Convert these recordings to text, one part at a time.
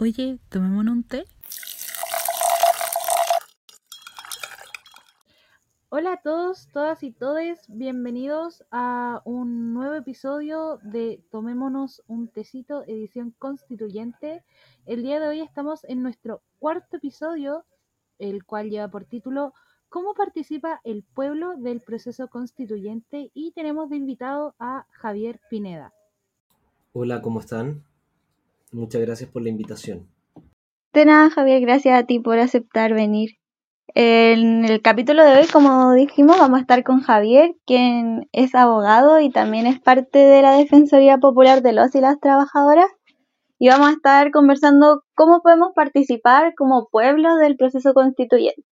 Oye, tomémonos un té. Hola a todos, todas y todes, bienvenidos a un nuevo episodio de Tomémonos un tecito, edición constituyente. El día de hoy estamos en nuestro cuarto episodio, el cual lleva por título ¿Cómo participa el pueblo del proceso constituyente? Y tenemos de invitado a Javier Pineda. Hola, ¿cómo están? Muchas gracias por la invitación. De nada, Javier, gracias a ti por aceptar venir. En el capítulo de hoy, como dijimos, vamos a estar con Javier, quien es abogado y también es parte de la Defensoría Popular de los y las trabajadoras. Y vamos a estar conversando cómo podemos participar como pueblo del proceso constituyente.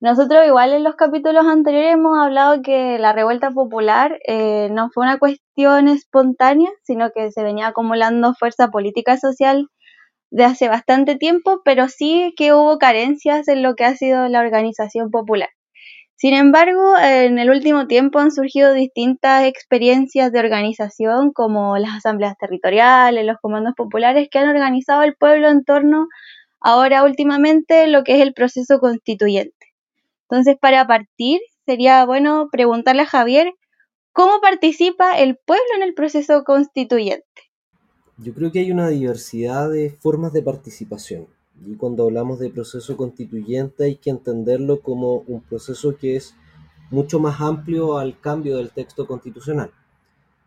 Nosotros igual en los capítulos anteriores hemos hablado que la revuelta popular eh, no fue una cuestión espontánea, sino que se venía acumulando fuerza política y social de hace bastante tiempo, pero sí que hubo carencias en lo que ha sido la organización popular. Sin embargo, en el último tiempo han surgido distintas experiencias de organización, como las asambleas territoriales, los comandos populares, que han organizado el pueblo en torno ahora últimamente lo que es el proceso constituyente. Entonces, para partir, sería bueno preguntarle a Javier, ¿cómo participa el pueblo en el proceso constituyente? Yo creo que hay una diversidad de formas de participación. Y cuando hablamos de proceso constituyente hay que entenderlo como un proceso que es mucho más amplio al cambio del texto constitucional.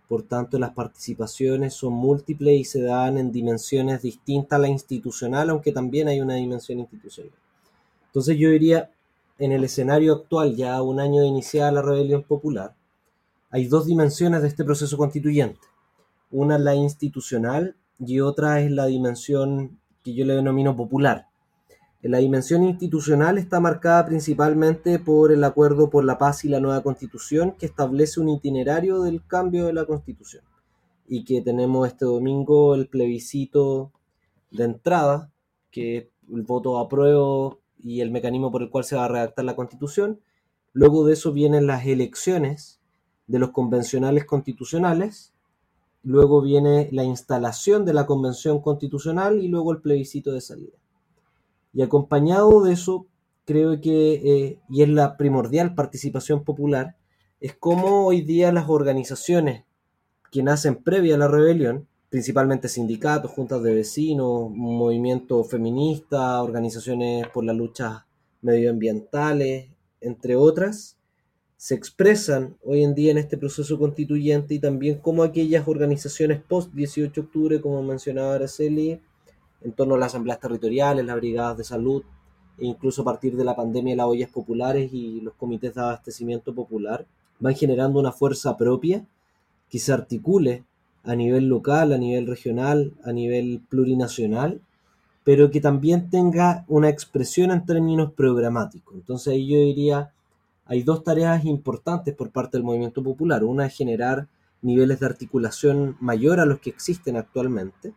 Por tanto, las participaciones son múltiples y se dan en dimensiones distintas a la institucional, aunque también hay una dimensión institucional. Entonces yo diría, en el escenario actual, ya un año de iniciada la rebelión popular, hay dos dimensiones de este proceso constituyente. Una es la institucional y otra es la dimensión que yo le denomino popular. La dimensión institucional está marcada principalmente por el Acuerdo por la Paz y la nueva Constitución, que establece un itinerario del cambio de la Constitución. Y que tenemos este domingo el plebiscito de entrada, que el voto apruebo y el mecanismo por el cual se va a redactar la constitución. Luego de eso vienen las elecciones de los convencionales constitucionales. Luego viene la instalación de la convención constitucional y luego el plebiscito de salida. Y acompañado de eso, creo que, eh, y es la primordial participación popular, es cómo hoy día las organizaciones que nacen previa a la rebelión principalmente sindicatos, juntas de vecinos, movimientos feministas, organizaciones por las luchas medioambientales, entre otras, se expresan hoy en día en este proceso constituyente y también como aquellas organizaciones post 18 de octubre, como mencionaba Araceli, en torno a las asambleas territoriales, las brigadas de salud, e incluso a partir de la pandemia las ollas populares y los comités de abastecimiento popular, van generando una fuerza propia que se articule a nivel local, a nivel regional, a nivel plurinacional, pero que también tenga una expresión en términos programáticos. Entonces ahí yo diría, hay dos tareas importantes por parte del movimiento popular. Una es generar niveles de articulación mayor a los que existen actualmente.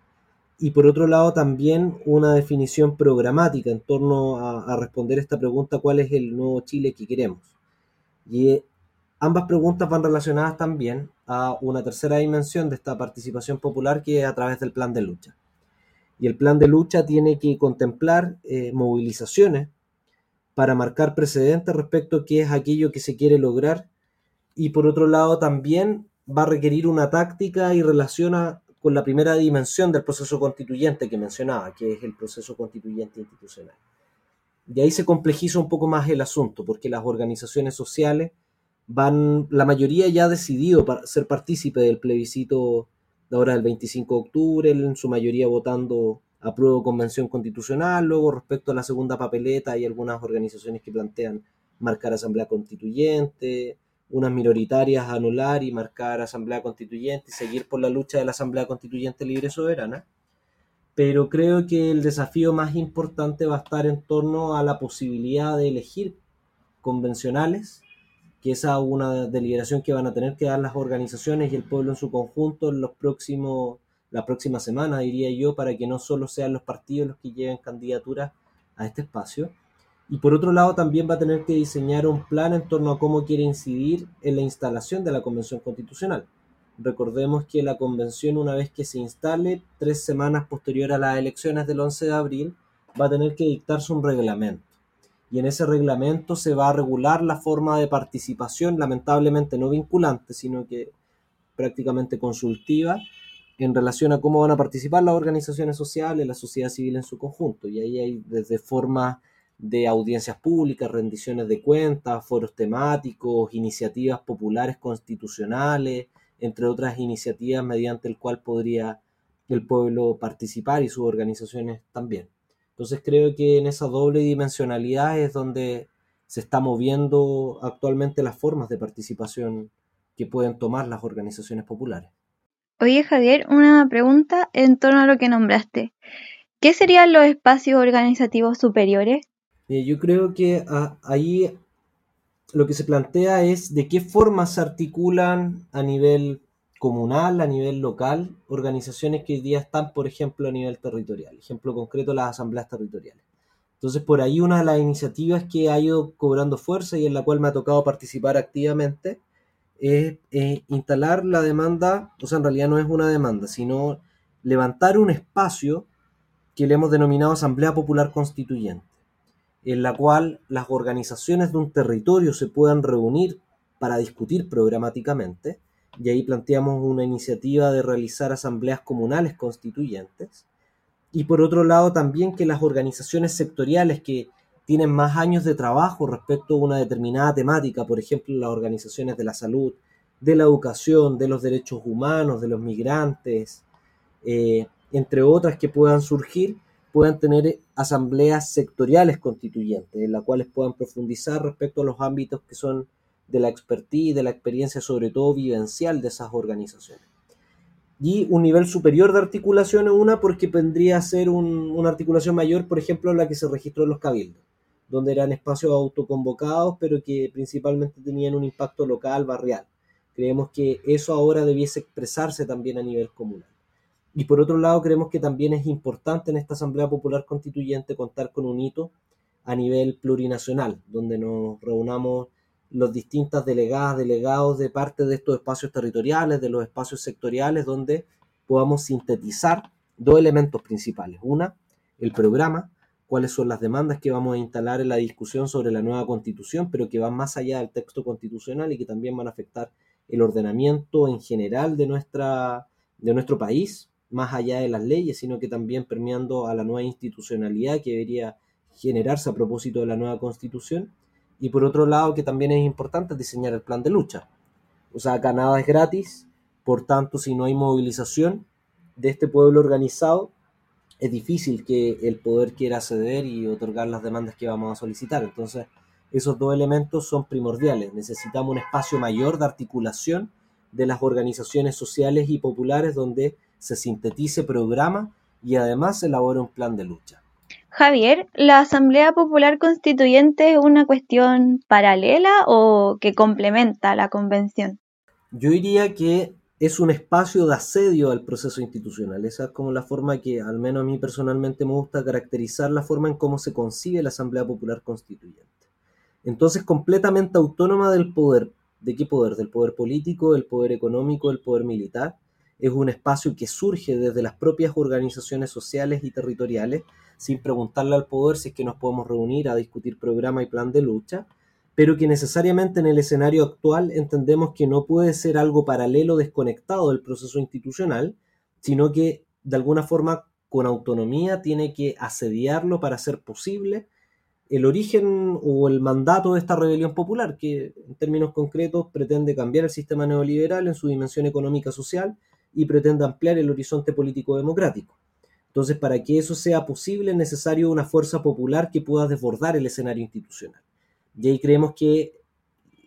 Y por otro lado también una definición programática en torno a, a responder esta pregunta, ¿cuál es el nuevo Chile que queremos? Y Ambas preguntas van relacionadas también a una tercera dimensión de esta participación popular que es a través del plan de lucha. Y el plan de lucha tiene que contemplar eh, movilizaciones para marcar precedentes respecto a qué es aquello que se quiere lograr y por otro lado también va a requerir una táctica y relaciona con la primera dimensión del proceso constituyente que mencionaba, que es el proceso constituyente institucional. Y ahí se complejiza un poco más el asunto, porque las organizaciones sociales van, la mayoría ya ha decidido ser partícipe del plebiscito de ahora del 25 de octubre, en su mayoría votando apruebo convención constitucional, luego respecto a la segunda papeleta hay algunas organizaciones que plantean marcar asamblea constituyente, unas minoritarias anular y marcar asamblea constituyente y seguir por la lucha de la asamblea constituyente libre y soberana. Pero creo que el desafío más importante va a estar en torno a la posibilidad de elegir convencionales que esa es una deliberación que van a tener que dar las organizaciones y el pueblo en su conjunto en los próximos, la próxima semana, diría yo, para que no solo sean los partidos los que lleven candidaturas a este espacio. Y por otro lado, también va a tener que diseñar un plan en torno a cómo quiere incidir en la instalación de la Convención Constitucional. recordemos que la convención, una vez que se instale, tres semanas posterior a las elecciones del 11 de abril, va a tener que dictarse un reglamento. Y en ese reglamento se va a regular la forma de participación, lamentablemente no vinculante, sino que prácticamente consultiva, en relación a cómo van a participar las organizaciones sociales, la sociedad civil en su conjunto. Y ahí hay desde formas de audiencias públicas, rendiciones de cuentas, foros temáticos, iniciativas populares constitucionales, entre otras iniciativas mediante el cual podría el pueblo participar y sus organizaciones también. Entonces creo que en esa doble dimensionalidad es donde se está moviendo actualmente las formas de participación que pueden tomar las organizaciones populares. Oye Javier, una pregunta en torno a lo que nombraste. ¿Qué serían los espacios organizativos superiores? Eh, yo creo que ah, ahí lo que se plantea es de qué forma se articulan a nivel comunal, a nivel local, organizaciones que hoy día están, por ejemplo, a nivel territorial. Ejemplo concreto, las asambleas territoriales. Entonces, por ahí una de las iniciativas que ha ido cobrando fuerza y en la cual me ha tocado participar activamente es, instalar la demanda, o sea, en realidad no es una demanda, sino levantar un espacio que le hemos denominado Asamblea Popular Constituyente en la cual las organizaciones de un territorio se puedan reunir para discutir programáticamente, y ahí planteamos una iniciativa de realizar asambleas comunales constituyentes, y por otro lado también que las organizaciones sectoriales que tienen más años de trabajo respecto a una determinada temática, por ejemplo las organizaciones de la salud, de la educación, de los derechos humanos, de los migrantes, eh, entre otras que puedan surgir, puedan tener asambleas sectoriales constituyentes, en las cuales puedan profundizar respecto a los ámbitos que son de la expertise, de la experiencia sobre todo vivencial de esas organizaciones. Y un nivel superior de articulación es una porque vendría a ser una articulación mayor, por ejemplo, la que se registró en los cabildos, donde eran espacios autoconvocados, pero que principalmente tenían un impacto local, barrial. Creemos que eso ahora debiese expresarse también a nivel comunal. Y por otro lado, creemos que también es importante en esta Asamblea Popular Constituyente contar con un hito a nivel plurinacional, donde nos reunamos los distintas delegadas, delegados de parte de estos espacios territoriales, de los espacios sectoriales, donde podamos sintetizar dos elementos principales. Una, el programa, cuáles son las demandas que vamos a instalar en la discusión sobre la nueva constitución, pero que van más allá del texto constitucional y que también van a afectar el ordenamiento en general de, nuestra, de nuestro país, más allá de las leyes, sino que también permeando a la nueva institucionalidad que debería generarse a propósito de la nueva constitución. Y por otro lado, que también es importante diseñar el plan de lucha. O sea, acá nada es gratis, por tanto, si no hay movilización de este pueblo organizado, es difícil que el poder quiera ceder y otorgar las demandas que vamos a solicitar. Entonces, esos dos elementos son primordiales. Necesitamos un espacio mayor de articulación de las organizaciones sociales y populares donde se sintetice programa y además se elabora un plan de lucha. Javier, ¿la Asamblea Popular Constituyente es una cuestión paralela o que complementa la convención? Yo diría que es un espacio de asedio al proceso institucional. Esa es como la forma que, al menos a mí personalmente, me gusta caracterizar la forma en cómo se concibe la Asamblea Popular Constituyente. Entonces, completamente autónoma del poder. ¿De qué poder? Del poder político, del poder económico, del poder militar es un espacio que surge desde las propias organizaciones sociales y territoriales, sin preguntarle al poder si es que nos podemos reunir a discutir programa y plan de lucha, pero que necesariamente en el escenario actual entendemos que no puede ser algo paralelo desconectado del proceso institucional, sino que de alguna forma con autonomía tiene que asediarlo para hacer posible el origen o el mandato de esta rebelión popular, que en términos concretos pretende cambiar el sistema neoliberal en su dimensión económica social y pretende ampliar el horizonte político democrático. Entonces, para que eso sea posible es necesario una fuerza popular que pueda desbordar el escenario institucional. Y ahí creemos que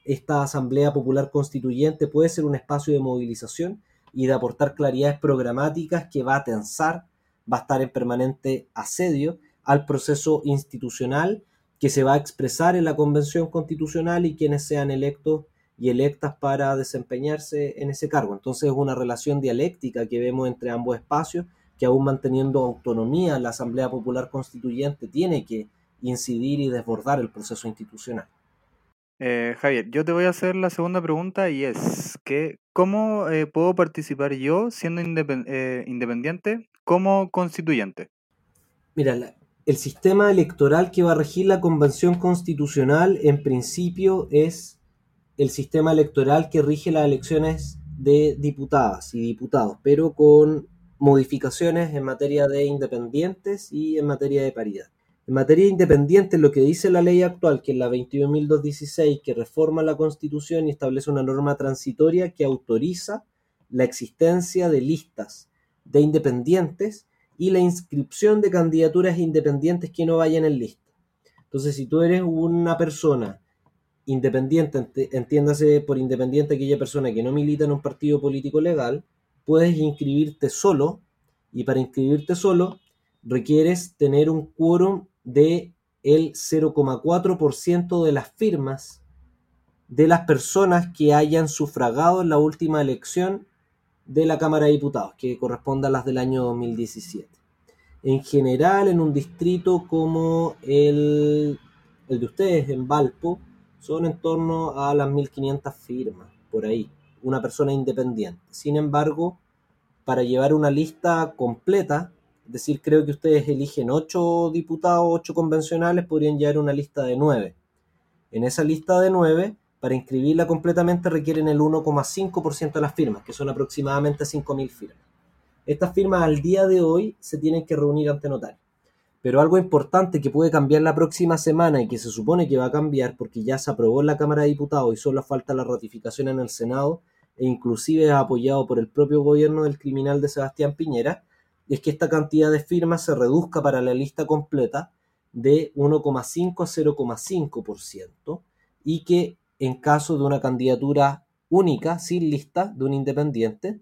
esta Asamblea Popular Constituyente puede ser un espacio de movilización y de aportar claridades programáticas que va a tensar, va a estar en permanente asedio al proceso institucional que se va a expresar en la Convención Constitucional y quienes sean electos y electas para desempeñarse en ese cargo. Entonces es una relación dialéctica que vemos entre ambos espacios, que aún manteniendo autonomía la Asamblea Popular Constituyente tiene que incidir y desbordar el proceso institucional. Eh, Javier, yo te voy a hacer la segunda pregunta y es que ¿cómo eh, puedo participar yo siendo eh, independiente como constituyente? Mira, el sistema electoral que va a regir la convención constitucional en principio es el sistema electoral que rige las elecciones de diputadas y diputados, pero con modificaciones en materia de independientes y en materia de paridad. En materia independiente, lo que dice la ley actual, que es la 21.216, que reforma la Constitución y establece una norma transitoria que autoriza la existencia de listas de independientes y la inscripción de candidaturas independientes que no vayan en lista. Entonces, si tú eres una persona independiente, entiéndase por independiente aquella persona que no milita en un partido político legal, puedes inscribirte solo y para inscribirte solo requieres tener un quórum de el 0,4% de las firmas de las personas que hayan sufragado en la última elección de la Cámara de Diputados, que corresponde a las del año 2017. En general, en un distrito como el, el de ustedes, en Valpo, son en torno a las 1.500 firmas, por ahí, una persona independiente. Sin embargo, para llevar una lista completa, es decir, creo que ustedes eligen ocho diputados, ocho convencionales, podrían llevar una lista de nueve. En esa lista de nueve, para inscribirla completamente requieren el 1,5% de las firmas, que son aproximadamente 5.000 firmas. Estas firmas al día de hoy se tienen que reunir ante notario. Pero algo importante que puede cambiar la próxima semana y que se supone que va a cambiar porque ya se aprobó en la Cámara de Diputados y solo falta la ratificación en el Senado e inclusive es apoyado por el propio gobierno del criminal de Sebastián Piñera, es que esta cantidad de firmas se reduzca para la lista completa de 1,5 a 0,5% y que en caso de una candidatura única, sin lista, de un independiente,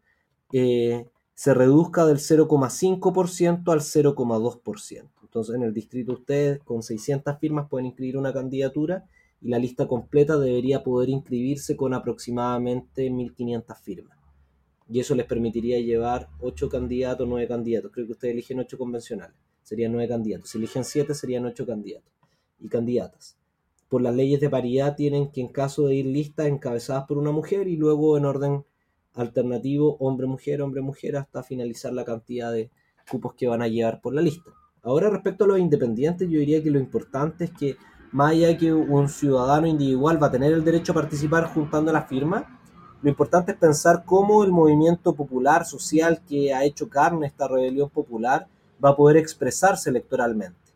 eh, se reduzca del 0,5% al 0,2%. Entonces, en el distrito ustedes con 600 firmas pueden inscribir una candidatura y la lista completa debería poder inscribirse con aproximadamente 1.500 firmas y eso les permitiría llevar ocho candidatos, nueve candidatos. Creo que ustedes eligen ocho convencionales, serían nueve candidatos. Si eligen siete, serían ocho candidatos y candidatas. Por las leyes de paridad tienen que en caso de ir listas encabezadas por una mujer y luego en orden alternativo hombre-mujer, hombre-mujer hasta finalizar la cantidad de cupos que van a llevar por la lista. Ahora respecto a los independientes, yo diría que lo importante es que más allá que un ciudadano individual va a tener el derecho a participar juntando las firmas, lo importante es pensar cómo el movimiento popular, social que ha hecho carne esta rebelión popular va a poder expresarse electoralmente.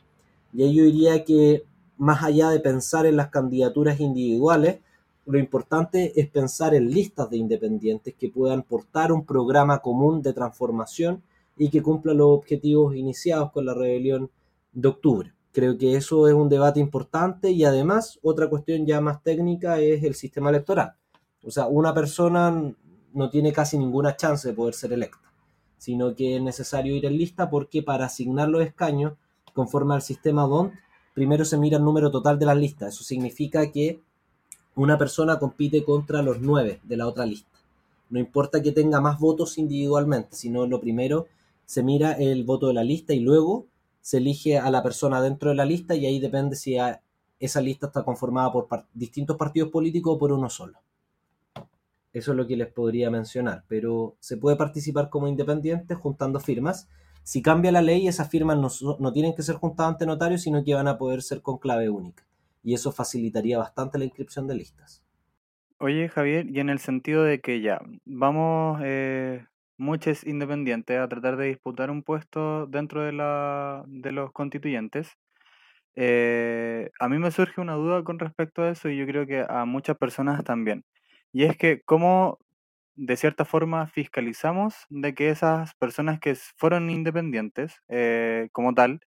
Y ahí yo diría que más allá de pensar en las candidaturas individuales, lo importante es pensar en listas de independientes que puedan portar un programa común de transformación y que cumpla los objetivos iniciados con la rebelión de octubre. Creo que eso es un debate importante y además otra cuestión ya más técnica es el sistema electoral. O sea, una persona no tiene casi ninguna chance de poder ser electa, sino que es necesario ir en lista porque para asignar los escaños, conforme al sistema DONT, primero se mira el número total de las listas. Eso significa que una persona compite contra los nueve de la otra lista. No importa que tenga más votos individualmente, sino lo primero se mira el voto de la lista y luego se elige a la persona dentro de la lista y ahí depende si esa lista está conformada por distintos partidos políticos o por uno solo. Eso es lo que les podría mencionar, pero se puede participar como independiente juntando firmas. Si cambia la ley, esas firmas no, tienen que ser juntadas ante notario, sino que van a poder ser con clave única. Y eso facilitaría bastante la inscripción de listas. Oye, Javier, y en el sentido de que ya vamos eh, muchos independientes a tratar de disputar un puesto dentro de, la, de los constituyentes, eh, a mí me surge una duda con respecto a eso y yo creo que a muchas personas también. Y es que cómo de cierta forma fiscalizamos de que esas personas que fueron independientes eh, como tal,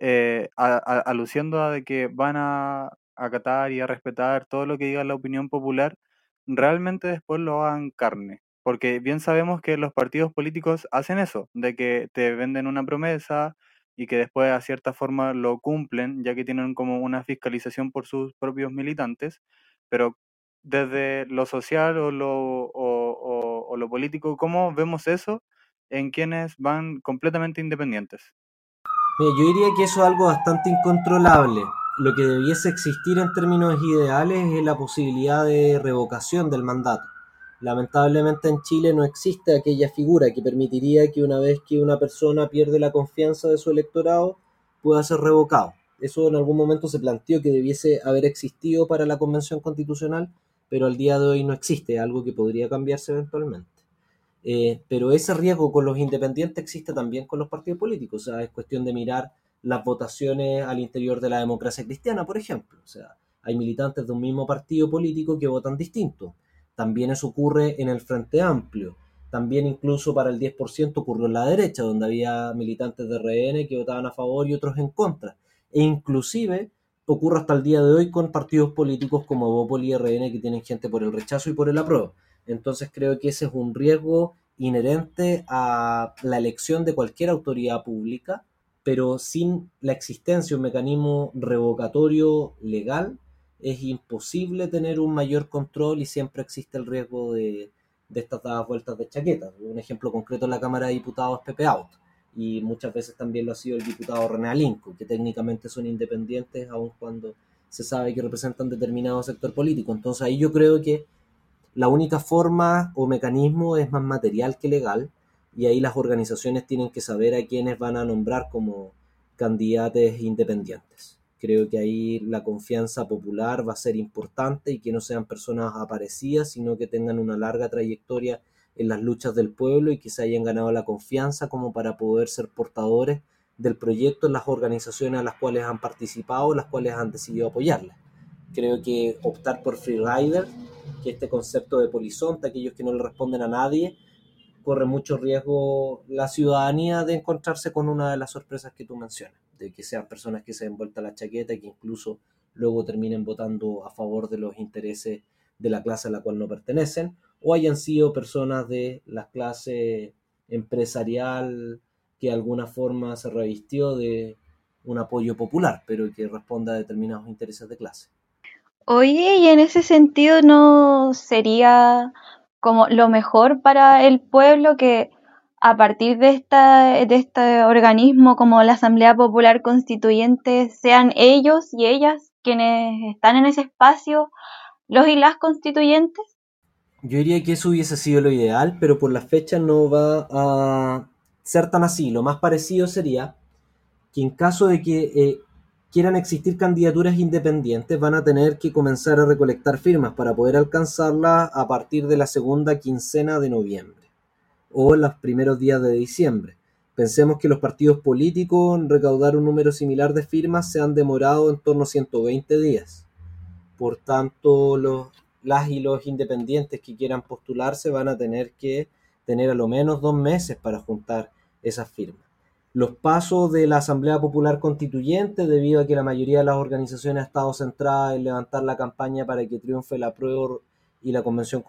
eh, aluciendo a de que van a acatar y a respetar todo lo que diga la opinión popular, realmente después lo hagan carne. Porque bien sabemos que los partidos políticos hacen eso, de que te venden una promesa y que después a cierta forma lo cumplen, ya que tienen como una fiscalización por sus propios militantes, pero desde lo social o lo, o, lo político, ¿cómo vemos eso en quienes van completamente independientes? yo diría que eso es algo bastante incontrolable lo que debiese existir en términos ideales es la posibilidad de revocación del mandato. Lamentablemente en Chile no existe aquella figura que permitiría que una vez que una persona pierde la confianza de su electorado pueda ser revocado. Eso en algún momento se planteó que debiese haber existido para la Convención Constitucional, pero al día de hoy no existe, algo que podría cambiarse eventualmente. Eh, pero ese riesgo con los independientes existe también con los partidos políticos, o sea, es cuestión de mirar las votaciones al interior de la democracia cristiana, por ejemplo. O sea, hay militantes de un mismo partido político que votan distinto. También eso ocurre en el Frente Amplio. También incluso para el 10% ocurrió en la derecha, donde había militantes de RN que votaban a favor y otros en contra. E inclusive ocurre hasta el día de hoy con partidos políticos como Bopol y RN que tienen gente por el rechazo y por el apruebo. Entonces creo que ese es un riesgo inherente a la elección de cualquier autoridad pública, pero sin la existencia de un mecanismo revocatorio legal es imposible tener un mayor control y siempre existe el riesgo de, estas dadas vueltas de chaqueta. Un ejemplo concreto en la Cámara de Diputados Pepe Out y muchas veces también lo ha sido el diputado René Alinco, que técnicamente son independientes aun cuando se sabe que representan determinado sector político. Entonces ahí yo creo que la única forma o mecanismo es más material que legal y ahí las organizaciones tienen que saber a quiénes van a nombrar como candidatos independientes. Creo que ahí la confianza popular va a ser importante y que no sean personas aparecidas, sino que tengan una larga trayectoria en las luchas del pueblo y que se hayan ganado la confianza como para poder ser portadores del proyecto en las organizaciones a las cuales han participado, las cuales han decidido apoyarlas. Creo que optar por freerider, que este concepto de polizonte, aquellos que no le responden a nadie, corre mucho riesgo la ciudadanía de encontrarse con una de las sorpresas que tú mencionas, que sean personas que se den vuelta la chaqueta y que incluso luego terminen votando a favor de los intereses de la clase a la cual no pertenecen, o hayan sido personas de la clase empresarial que de alguna forma se revistió de un apoyo popular, pero que responda a determinados intereses de clase. Oye, y en ese sentido no sería como lo mejor para el pueblo que a partir de, esta, de este organismo como la Asamblea Popular Constituyente sean ellos y ellas quienes están en ese espacio, los y las constituyentes? Yo diría que eso hubiese sido lo ideal, pero por la fecha no va a ser tan así. Lo más parecido sería que en caso de que eh, quieran existir candidaturas independientes, van a tener que comenzar a recolectar firmas para poder alcanzarlas a partir de la segunda quincena de noviembre o los primeros días de diciembre. Pensemos que los partidos políticos en recaudar un número similar de firmas se han demorado en torno a 120 días. Por tanto, los, las y los independientes que quieran postularse van a tener que tener a lo menos dos meses para juntar esas firmas los pasos de la Asamblea Popular Constituyente, debido a que la mayoría de las organizaciones ha estado centrada en levantar la campaña para que triunfe la prueba y la Convención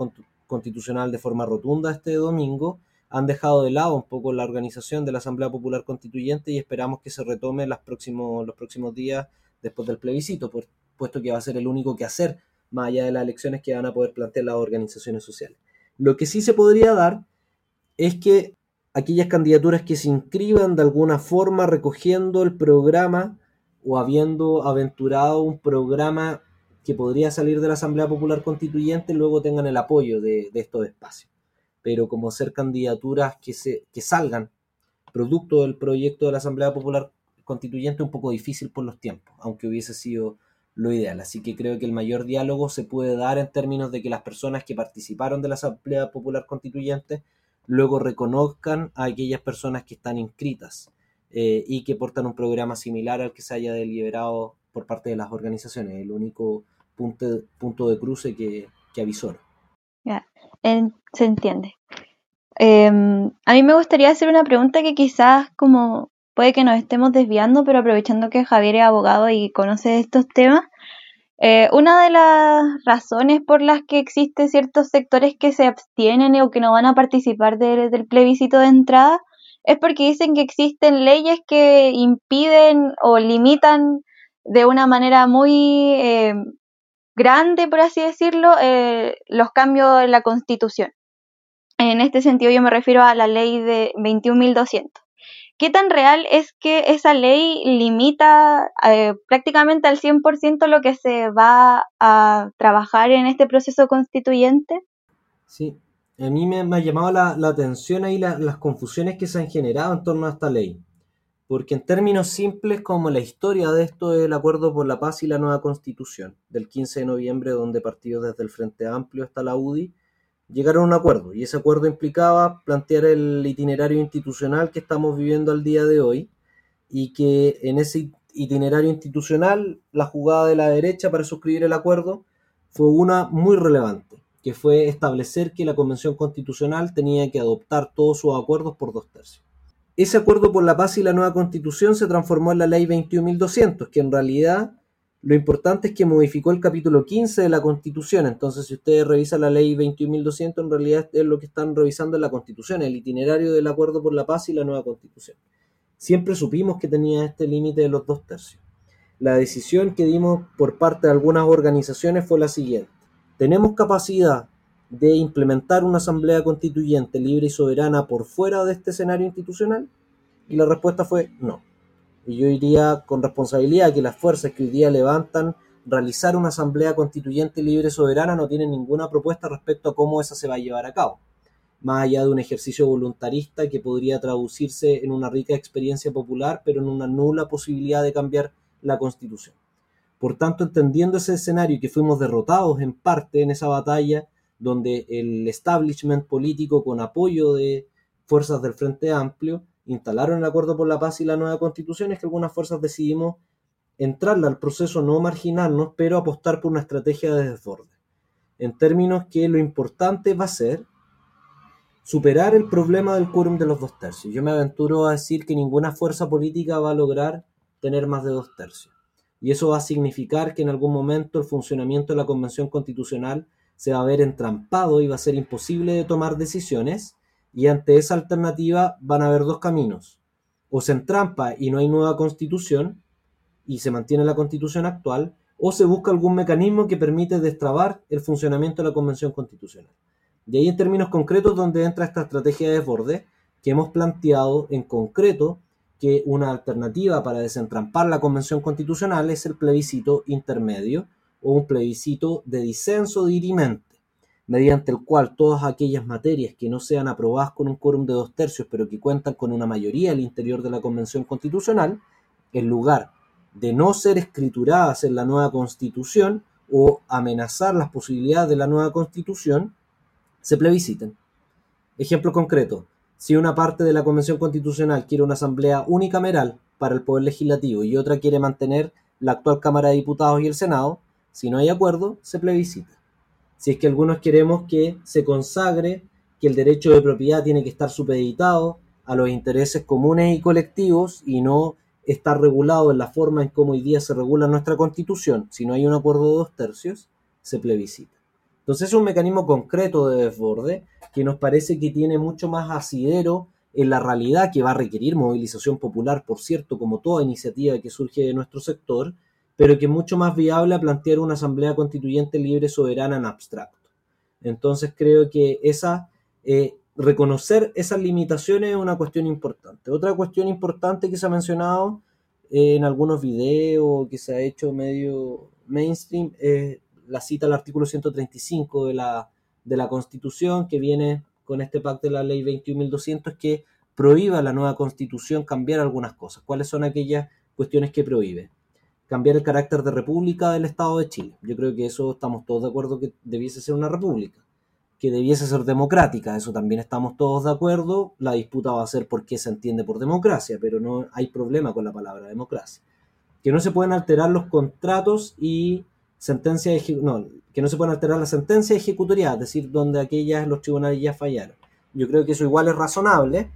Constitucional de forma rotunda este domingo, han dejado de lado un poco la organización de la Asamblea Popular Constituyente y esperamos que se retome los próximos, los próximos días después del plebiscito, puesto que va a ser el único que hacer, más allá de las elecciones que van a poder plantear las organizaciones sociales. Lo que sí se podría dar es que aquellas candidaturas que se inscriban de alguna forma recogiendo el programa o habiendo aventurado un programa que podría salir de la Asamblea Popular Constituyente luego tengan el apoyo de, estos espacios. Pero como ser candidaturas que, se, que salgan producto del proyecto de la Asamblea Popular Constituyente un poco difícil por los tiempos, aunque hubiese sido lo ideal. Así que creo que el mayor diálogo se puede dar en términos de que las personas que participaron de la Asamblea Popular Constituyente luego reconozcan a aquellas personas que están inscritas eh, y que portan un programa similar al que se haya deliberado por parte de las organizaciones, el único punto, punto de cruce que, que. Ya, se entiende. Em, a mí me gustaría hacer una pregunta que quizás como puede que nos estemos desviando, pero aprovechando que Javier es abogado y conoce estos temas, eh, una de las razones por las que existen ciertos sectores que se abstienen o que no van a participar del plebiscito de entrada es porque dicen que existen leyes que impiden o limitan de una manera muy eh, grande, por así decirlo, eh, los cambios en la Constitución. En este sentido yo me refiero a la ley de 21.200 ¿qué tan real es que esa ley limita eh, prácticamente al 100% lo que se va a trabajar en este proceso constituyente? Sí, a mí me, ha llamado la, atención ahí las confusiones que se han generado en torno a esta ley. Porque en términos simples, como la historia de esto es el Acuerdo por la Paz y la Nueva Constitución, del 15 de noviembre, donde partidos desde el Frente Amplio hasta la UDI llegaron a un acuerdo. Y ese acuerdo implicaba plantear el itinerario institucional que estamos viviendo al día de hoy, y que en ese itinerario institucional, la jugada de la derecha para suscribir el acuerdo fue una muy relevante que fue establecer que la Convención Constitucional tenía que adoptar todos sus acuerdos por dos tercios. Ese acuerdo por la paz y la nueva Constitución se transformó en la Ley 21.200, que en realidad lo importante es que modificó el capítulo 15 de la Constitución. Entonces, si ustedes revisan la Ley 21.200, en realidad es lo que están revisando en la Constitución, el itinerario del acuerdo por la paz y la nueva Constitución. Siempre supimos que tenía este límite de los dos tercios. La decisión que dimos por parte de algunas organizaciones fue la siguiente ¿Tenemos capacidad de implementar una asamblea constituyente libre y soberana por fuera de este escenario institucional? Y la respuesta fue no. Y yo iría con responsabilidad que las fuerzas que hoy día levantan realizar una asamblea constituyente libre y soberana no tienen ninguna propuesta respecto a cómo esa se va a llevar a cabo, más allá de un ejercicio voluntarista que podría traducirse en una rica experiencia popular, pero en una nula posibilidad de cambiar la constitución. Por tanto, entendiendo ese escenario y que fuimos derrotados en parte en esa batalla, donde el establishment político con apoyo de fuerzas del Frente Amplio instalaron el acuerdo por la paz y la nueva constitución, es que algunas fuerzas decidimos entrarle al proceso, no marginarnos, pero apostar por una estrategia de desborde. En términos que lo importante va a ser superar el problema del quórum de los dos tercios. Yo me aventuro a decir que ninguna fuerza política va a lograr tener más de dos tercios y eso va a significar que en algún momento el funcionamiento de la Convención Constitucional se va a ver entrampado y va a ser imposible de tomar decisiones y ante esa alternativa van a haber dos caminos. O se entrampa y no hay nueva constitución y se mantiene la constitución actual, o se busca algún mecanismo que permite destrabar el funcionamiento de la Convención Constitucional. De ahí en términos concretos donde entra esta estrategia de desborde que hemos planteado en concreto que una alternativa para desentrampar la Convención Constitucional es el plebiscito intermedio o un plebiscito de disenso dirimente, mediante el cual todas aquellas materias que no sean aprobadas con un quórum de dos tercios, pero que cuentan con una mayoría al interior de la Convención Constitucional, en lugar de no ser escrituradas en la nueva Constitución o amenazar las posibilidades de la nueva Constitución, se plebisciten. Ejemplo concreto, si una parte de la Convención Constitucional quiere una asamblea unicameral para el Poder Legislativo y otra quiere mantener la actual Cámara de Diputados y el Senado, si no hay acuerdo, se plebiscita. Si es que algunos queremos que se consagre que el derecho de propiedad tiene que estar supeditado a los intereses comunes y colectivos y no estar regulado en la forma en cómo hoy día se regula nuestra constitución, si no hay un acuerdo de dos tercios, se plebiscita. Entonces es un mecanismo concreto de desborde que nos parece que tiene mucho más asidero en la realidad que va a requerir movilización popular, por cierto, como toda iniciativa que surge de nuestro sector, pero que es mucho más viable plantear una asamblea constituyente libre soberana en abstracto. Entonces creo que esa, eh, reconocer esas limitaciones es una cuestión importante. Otra cuestión importante que se ha mencionado en algunos videos que se ha hecho medio mainstream es la cita al artículo 135 de la, de la Constitución, que viene con este pacto de la ley 21.200, que prohíba la nueva Constitución cambiar algunas cosas. ¿Cuáles son aquellas cuestiones que prohíbe? Cambiar el carácter de república del Estado de Chile. Yo creo que eso estamos todos de acuerdo que debiese ser una república, que debiese ser democrática, eso también estamos todos de acuerdo. La disputa va a ser por qué se entiende por democracia, pero no hay problema con la palabra democracia. Que no se pueden alterar los contratos y sentencia no, que no se pueden alterar la sentencia de ejecutoria, es decir, donde aquellas los tribunales ya fallaron. Yo creo que eso igual es razonable,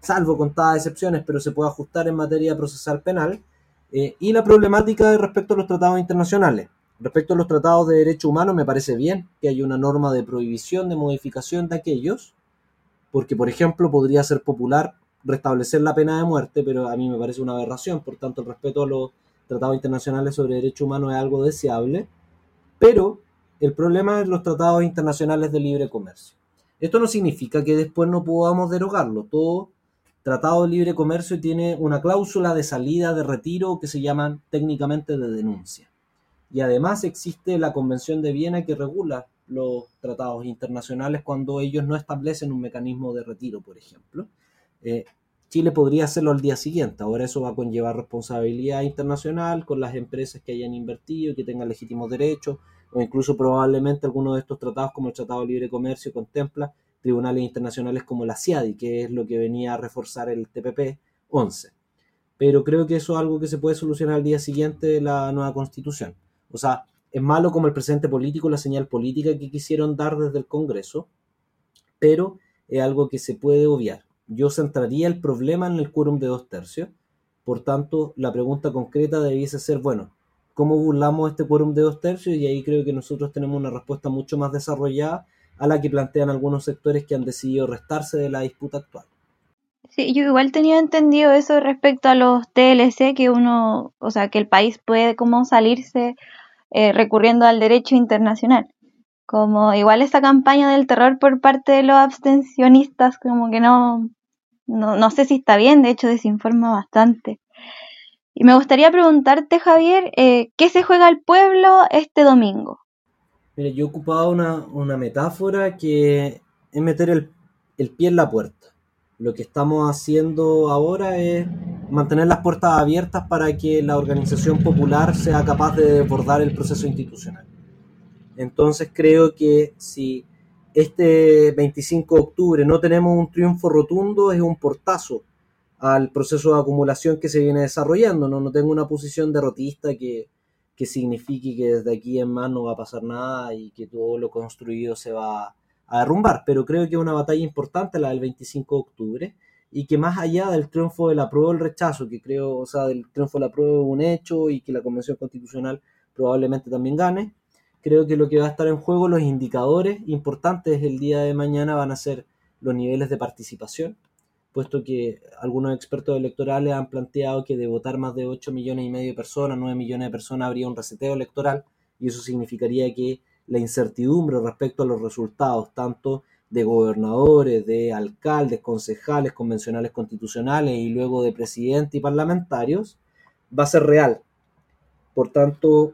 salvo contadas excepciones, pero se puede ajustar en materia procesal penal. Eh, y la problemática respecto a los tratados internacionales. Respecto a los tratados de derechos humanos, me parece bien que haya una norma de prohibición de modificación de aquellos, porque, por ejemplo, podría ser popular restablecer la pena de muerte, pero a mí me parece una aberración, por tanto, el respeto a los tratados internacionales sobre derechos humanos es algo deseable, pero el problema es los tratados internacionales de libre comercio. Esto no significa que después no podamos derogarlo, todo Tratado de Libre Comercio tiene una cláusula de salida de retiro que se llaman técnicamente de denuncia. Y además existe la Convención de Viena que regula los tratados internacionales cuando ellos no establecen un mecanismo de retiro, por ejemplo. Eh, Chile podría hacerlo al día siguiente. Ahora eso va a conllevar responsabilidad internacional con las empresas que hayan invertido que tengan legítimos derechos, o incluso probablemente alguno de estos tratados como el Tratado de Libre Comercio contempla tribunales internacionales como la CIADI, que es lo que venía a reforzar el TPP 11. Pero creo que eso es algo que se puede solucionar al día siguiente de la nueva constitución. O sea, es malo como el presente político, la señal política que quisieron dar desde el Congreso, pero es algo que se puede obviar. Yo centraría el problema en el quórum de dos tercios, por tanto, la pregunta concreta debiese ser, bueno, ¿cómo burlamos este quórum de dos tercios? Y ahí creo que nosotros tenemos una respuesta mucho más desarrollada a la que plantean algunos sectores que han decidido restarse de la disputa actual. Sí, yo igual tenía entendido eso respecto a los TLC, que uno, o sea, que el país puede como salirse eh, recurriendo al derecho internacional. Como igual esa campaña del terror por parte de los abstencionistas, como que no, no, sé si está bien, de hecho desinforma bastante. Y me gustaría preguntarte, Javier, eh, ¿qué se juega el pueblo este domingo? Mira, yo ocupaba una, una metáfora que es meter el, el pie en la puerta. Lo que estamos haciendo ahora es mantener las puertas abiertas para que la organización popular sea capaz de desbordar el proceso institucional. Entonces creo que si este 25 de octubre no tenemos un triunfo rotundo, es un portazo al proceso de acumulación que se viene desarrollando. No, no tengo una posición derrotista que, que signifique que desde aquí en más no va a pasar nada y que todo lo construido se va a derrumbar. Pero creo que es una batalla importante la del 25 de octubre y que más allá del triunfo de la prueba o el rechazo, que creo, o sea, del triunfo de la prueba un hecho y que la Convención Constitucional probablemente también gane, creo que lo que va a estar en juego, los indicadores importantes el día de mañana van a ser los niveles de participación, puesto que algunos expertos electorales han planteado que de votar más de 8 millones y medio de personas, 9 millones de personas, habría un reseteo electoral y eso significaría que la incertidumbre respecto a los resultados, tanto de gobernadores, de alcaldes, concejales, convencionales constitucionales y luego de presidente y parlamentarios, va a ser real. Por tanto,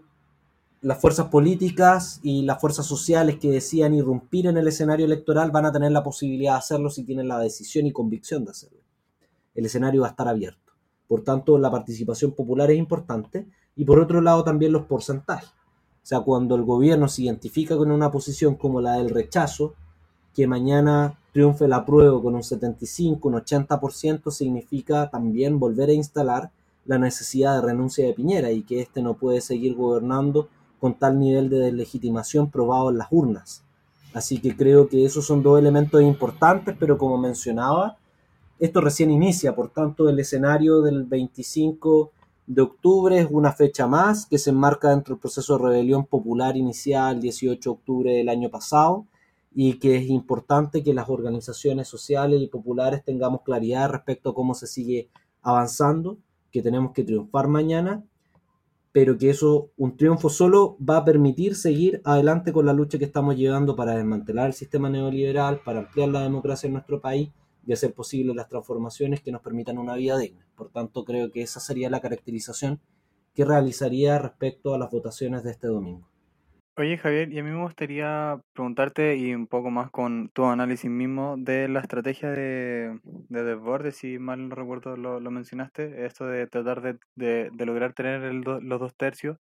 las fuerzas políticas y las fuerzas sociales que decían irrumpir en el escenario electoral van a tener la posibilidad de hacerlo si tienen la decisión y convicción de hacerlo. El escenario va a estar abierto. Por tanto, la participación popular es importante y por otro lado también los porcentajes. O sea, cuando el gobierno se identifica con una posición como la del rechazo, que mañana triunfe el apruebo con un 75, un 80% significa también volver a instalar la necesidad de renuncia de Piñera y que éste no puede seguir gobernando con tal nivel de deslegitimación probado en las urnas. Así que creo que esos son dos elementos importantes, pero como mencionaba, esto recién inicia, por tanto el escenario del 25 de octubre es una fecha más que se enmarca dentro del proceso de rebelión popular inicial el 18 de octubre del año pasado y que es importante que las organizaciones sociales y populares tengamos claridad respecto a cómo se sigue avanzando, que tenemos que triunfar mañana pero que eso, un triunfo solo va a permitir seguir adelante con la lucha que estamos llevando para desmantelar el sistema neoliberal, para ampliar la democracia en nuestro país y hacer posible las transformaciones que nos permitan una vida digna. Por tanto, creo que esa sería la caracterización que realizaría respecto a las votaciones de este domingo. Oye Javier, y a mí me gustaría preguntarte y un poco más con tu análisis mismo de la estrategia de, de desborde, si mal no recuerdo lo, lo mencionaste, esto de tratar de, de, lograr tener el los dos tercios.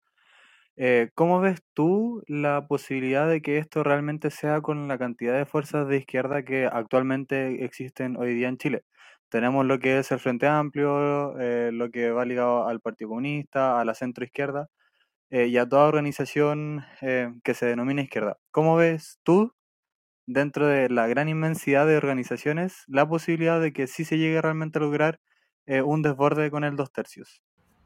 Eh, ¿Cómo ves tú la posibilidad de que esto realmente sea con la cantidad de fuerzas de izquierda que actualmente existen hoy día en Chile? Tenemos lo que es el Frente Amplio, eh, lo que va ligado al Partido Comunista, a la centro izquierda eh, y a toda organización eh, que se denomina izquierda. ¿Cómo ves tú, dentro de la gran inmensidad de organizaciones, la posibilidad de que sí se llegue realmente a lograr eh, un desborde con el dos tercios?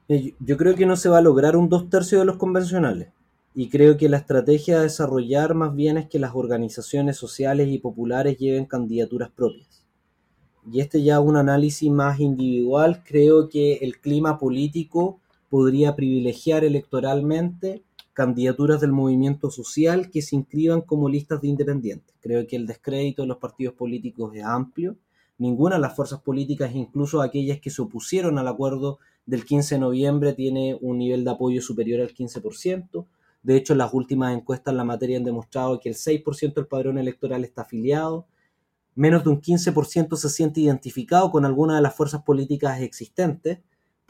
Yo creo que no se va a lograr un dos tercios de los convencionales. Y creo que la estrategia a desarrollar más bien es que las organizaciones sociales y populares lleven candidaturas propias. Y este ya un análisis más individual, creo que el clima político podría privilegiar electoralmente candidaturas del movimiento social que se inscriban como listas de independientes. Creo que el descrédito de los partidos políticos es amplio, ninguna de las fuerzas políticas, incluso aquellas que se opusieron al acuerdo del 15 de noviembre, tiene un nivel de apoyo superior al 15%. De hecho, las últimas encuestas en la materia han demostrado que el 6% del padrón electoral está afiliado, menos de un 15% se siente identificado con alguna de las fuerzas políticas existentes,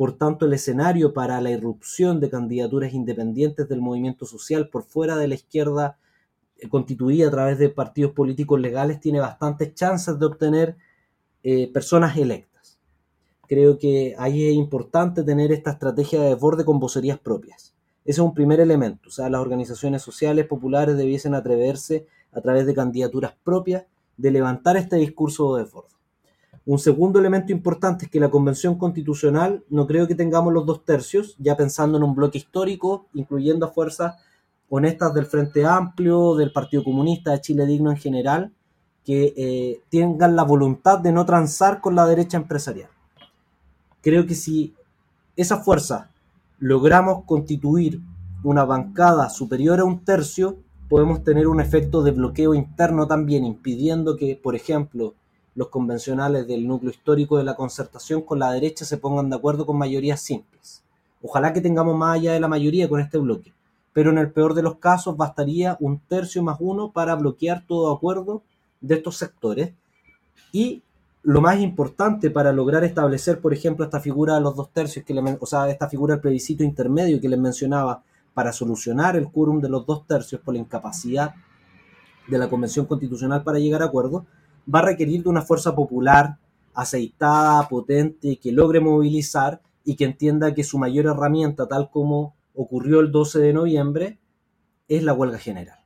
por tanto el escenario para la irrupción de candidaturas independientes del movimiento social por fuera de la izquierda eh, constituida a través de partidos políticos legales tiene bastantes chances de obtener eh, personas electas. Creo que ahí es importante tener esta estrategia de desborde con vocerías propias. Ese es un primer elemento. O sea, las organizaciones sociales populares debiesen atreverse a través de candidaturas propias de levantar este discurso de desborde. Un segundo elemento importante es que la Convención Constitucional no creo que tengamos los dos tercios, ya pensando en un bloque histórico, incluyendo a fuerzas honestas del Frente Amplio, del Partido Comunista, de Chile Digno en general, que eh, tengan la voluntad de no transar con la derecha empresarial. Creo que si esa fuerza logramos constituir una bancada superior a un tercio, podemos tener un efecto de bloqueo interno también, impidiendo que, por ejemplo, los convencionales del núcleo histórico de la concertación con la derecha se pongan de acuerdo con mayorías simples. Ojalá que tengamos más allá de la mayoría con este bloque, pero en el peor de los casos bastaría un tercio más uno para bloquear todo acuerdo de estos sectores. Y lo más importante para lograr establecer, por ejemplo, esta figura de los dos tercios, que o sea, esta figura del plebiscito intermedio que les mencionaba, para solucionar el quórum de los dos tercios por la incapacidad de la Convención Constitucional para llegar a acuerdos, va a requerir de una fuerza popular aceitada, potente, que logre movilizar y que entienda que su mayor herramienta, tal como ocurrió el 12 de noviembre, es la huelga general.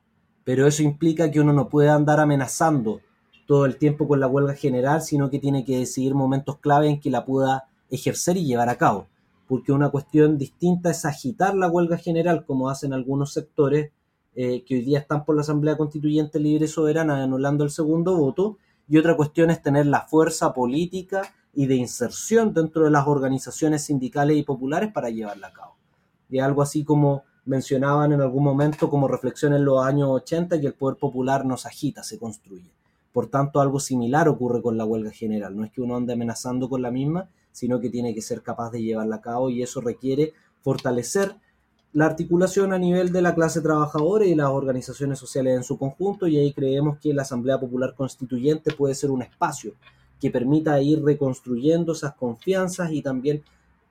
Pero eso implica que uno no puede andar amenazando todo el tiempo con la huelga general, sino que tiene que decidir momentos clave en que la pueda ejercer y llevar a cabo. Porque una cuestión distinta es agitar la huelga general, como hacen algunos sectores eh, que hoy día están por la Asamblea Constituyente Libre y Soberana anulando el segundo voto, y otra cuestión es tener la fuerza política y de inserción dentro de las organizaciones sindicales y populares para llevarla a cabo. Y algo así como mencionaban en algún momento como reflexión en los años 80 que el poder popular no se agita, se construye. Por tanto, algo similar ocurre con la huelga general. No es que uno ande amenazando con la misma, sino que tiene que ser capaz de llevarla a cabo y eso requiere fortalecer la articulación a nivel de la clase trabajadora y las organizaciones sociales en su conjunto y ahí creemos que la Asamblea Popular Constituyente puede ser un espacio que permita ir reconstruyendo esas confianzas y también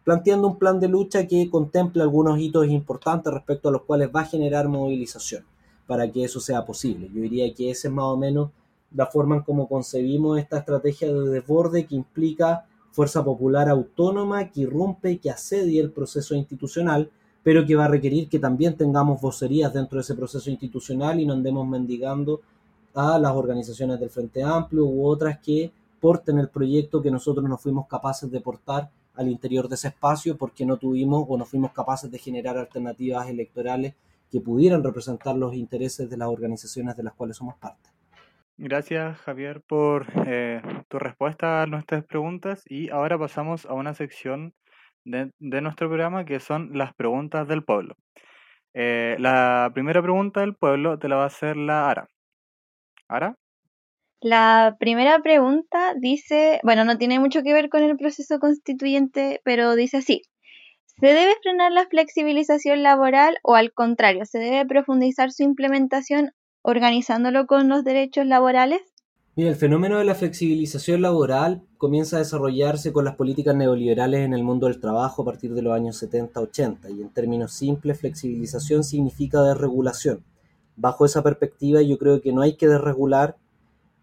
planteando un plan de lucha que contemple algunos hitos importantes respecto a los cuales va a generar movilización para que eso sea posible. Yo diría que esa es más o menos la forma en cómo concebimos esta estrategia de desborde que implica fuerza popular autónoma que irrumpe que asedia el proceso institucional pero que va a requerir que también tengamos vocerías dentro de ese proceso institucional y no andemos mendigando a las organizaciones del Frente Amplio u otras que porten el proyecto que nosotros no fuimos capaces de portar al interior de ese espacio porque no tuvimos o no fuimos capaces de generar alternativas electorales que pudieran representar los intereses de las organizaciones de las cuales somos parte. Gracias Javier por eh, tu respuesta a nuestras preguntas y ahora pasamos a una sección de, nuestro programa, que son las preguntas del pueblo. Eh, la primera pregunta del pueblo te la va a hacer la Ara. ¿Ara? La primera pregunta dice, bueno, no tiene mucho que ver con el proceso constituyente, pero dice así. ¿Se debe frenar la flexibilización laboral o al contrario, se debe profundizar su implementación organizándolo con los derechos laborales? Mira, el fenómeno de la flexibilización laboral comienza a desarrollarse con las políticas neoliberales en el mundo del trabajo a partir de los años 70-80 y en términos simples flexibilización significa desregulación. Bajo esa perspectiva yo creo que no hay que desregular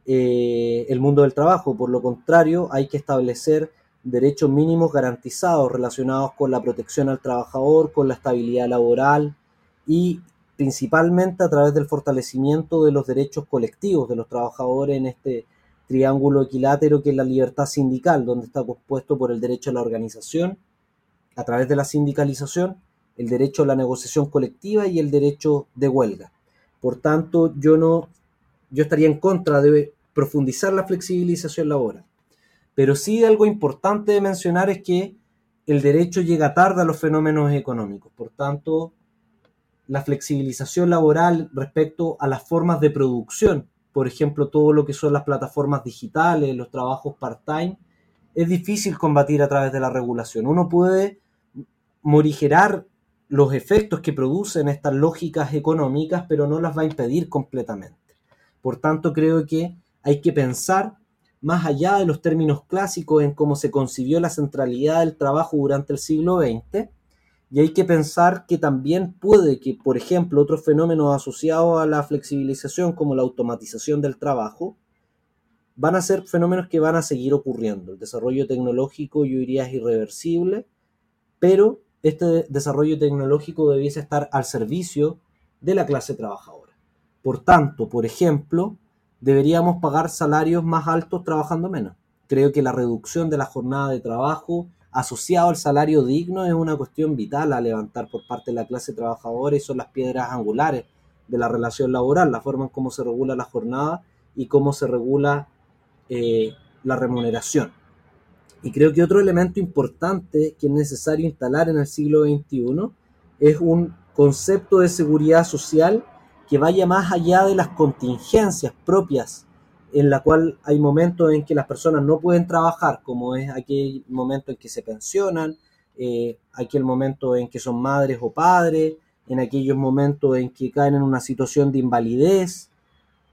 eh, el mundo del trabajo, por lo contrario hay que establecer derechos mínimos garantizados relacionados con la protección al trabajador, con la estabilidad laboral y principalmente a través del fortalecimiento de los derechos colectivos de los trabajadores en este triángulo equilátero que es la libertad sindical, donde está compuesto por el derecho a la organización, a través de la sindicalización, el derecho a la negociación colectiva y el derecho de huelga. Por tanto, yo no, yo estaría en contra de profundizar la flexibilización laboral. Pero sí algo importante de mencionar es que el derecho llega tarde a los fenómenos económicos. Por tanto, la flexibilización laboral respecto a las formas de producción por ejemplo, todo lo que son las plataformas digitales, los trabajos part-time, es difícil combatir a través de la regulación. Uno puede morigerar los efectos que producen estas lógicas económicas, pero no las va a impedir completamente. Por tanto, creo que hay que pensar más allá de los términos clásicos en cómo se concibió la centralidad del trabajo durante el siglo XX, y hay que pensar que también puede que, por ejemplo, otros fenómenos asociados a la flexibilización, como la automatización del trabajo, van a ser fenómenos que van a seguir ocurriendo. El desarrollo tecnológico, yo diría, es irreversible, pero este desarrollo tecnológico debiese estar al servicio de la clase trabajadora. Por tanto, por ejemplo, deberíamos pagar salarios más altos trabajando menos. Creo que la reducción de la jornada de trabajo asociado al salario digno es una cuestión vital a levantar por parte de la clase trabajadora y son las piedras angulares de la relación laboral, la forma en cómo se regula la jornada y cómo se regula eh, la remuneración. Y creo que otro elemento importante que es necesario instalar en el siglo XXI es un concepto de seguridad social que vaya más allá de las contingencias propias en la cual hay momentos en que las personas no pueden trabajar, como es aquel momento en que se pensionan, eh, aquel momento en que son madres o padres, en aquellos momentos en que caen en una situación de invalidez,